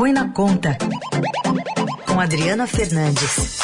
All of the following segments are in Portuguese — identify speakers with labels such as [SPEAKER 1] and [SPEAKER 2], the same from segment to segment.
[SPEAKER 1] Põe na Conta, com Adriana Fernandes.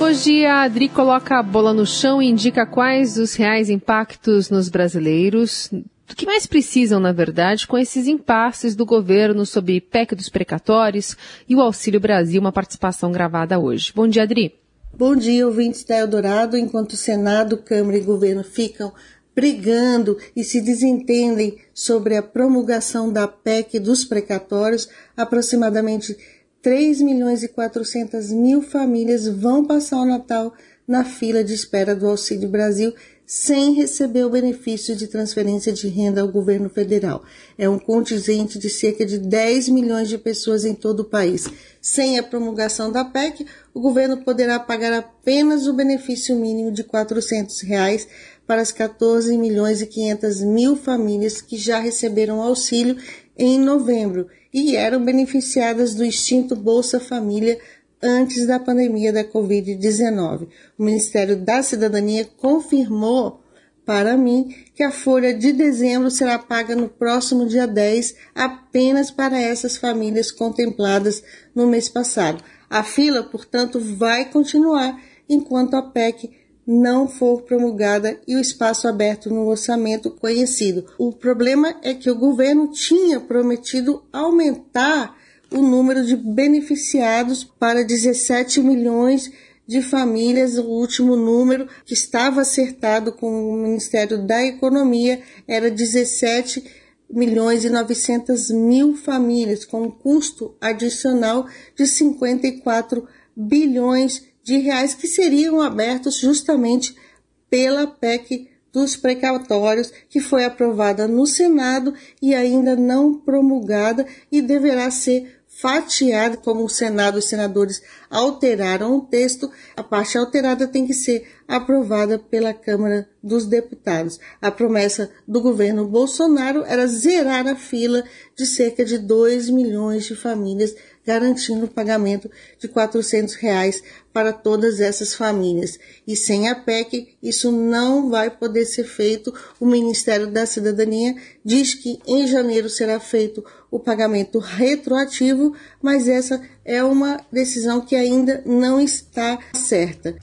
[SPEAKER 2] Hoje a Adri coloca a bola no chão e indica quais os reais impactos nos brasileiros, do que mais precisam, na verdade, com esses impasses do governo sobre PEC dos precatórios e o Auxílio Brasil, uma participação gravada hoje. Bom dia, Adri.
[SPEAKER 3] Bom dia, ouvintes da Eldorado. Enquanto o Senado, Câmara e Governo ficam brigando e se desentendem sobre a promulgação da PEC dos precatórios, aproximadamente 3 milhões e 400 mil famílias vão passar o Natal na fila de espera do Auxílio Brasil sem receber o benefício de transferência de renda ao governo federal. É um contingente de cerca de 10 milhões de pessoas em todo o país. Sem a promulgação da PEC, o governo poderá pagar apenas o benefício mínimo de 400 reais para as 14 milhões e 500 mil famílias que já receberam auxílio em novembro e eram beneficiadas do extinto Bolsa Família antes da pandemia da Covid-19. O Ministério da Cidadania confirmou para mim que a folha de dezembro será paga no próximo dia 10 apenas para essas famílias contempladas no mês passado. A fila, portanto, vai continuar enquanto a PEC não for promulgada e o espaço aberto no orçamento conhecido. O problema é que o governo tinha prometido aumentar o número de beneficiados para 17 milhões de famílias, o último número que estava acertado com o Ministério da Economia era 17 milhões e 900 mil famílias, com um custo adicional de 54 bilhões de reais que seriam abertos justamente pela PEC dos precatórios, que foi aprovada no Senado e ainda não promulgada e deverá ser fatiada, como o Senado e os senadores alteraram o texto, a parte alterada tem que ser aprovada pela Câmara dos Deputados. A promessa do governo Bolsonaro era zerar a fila de cerca de 2 milhões de famílias, garantindo o pagamento de 400 reais para todas essas famílias. E sem a PEC, isso não vai poder ser feito. O Ministério da Cidadania diz que em janeiro será feito o pagamento retroativo, mas essa é uma decisão que ainda não está certa.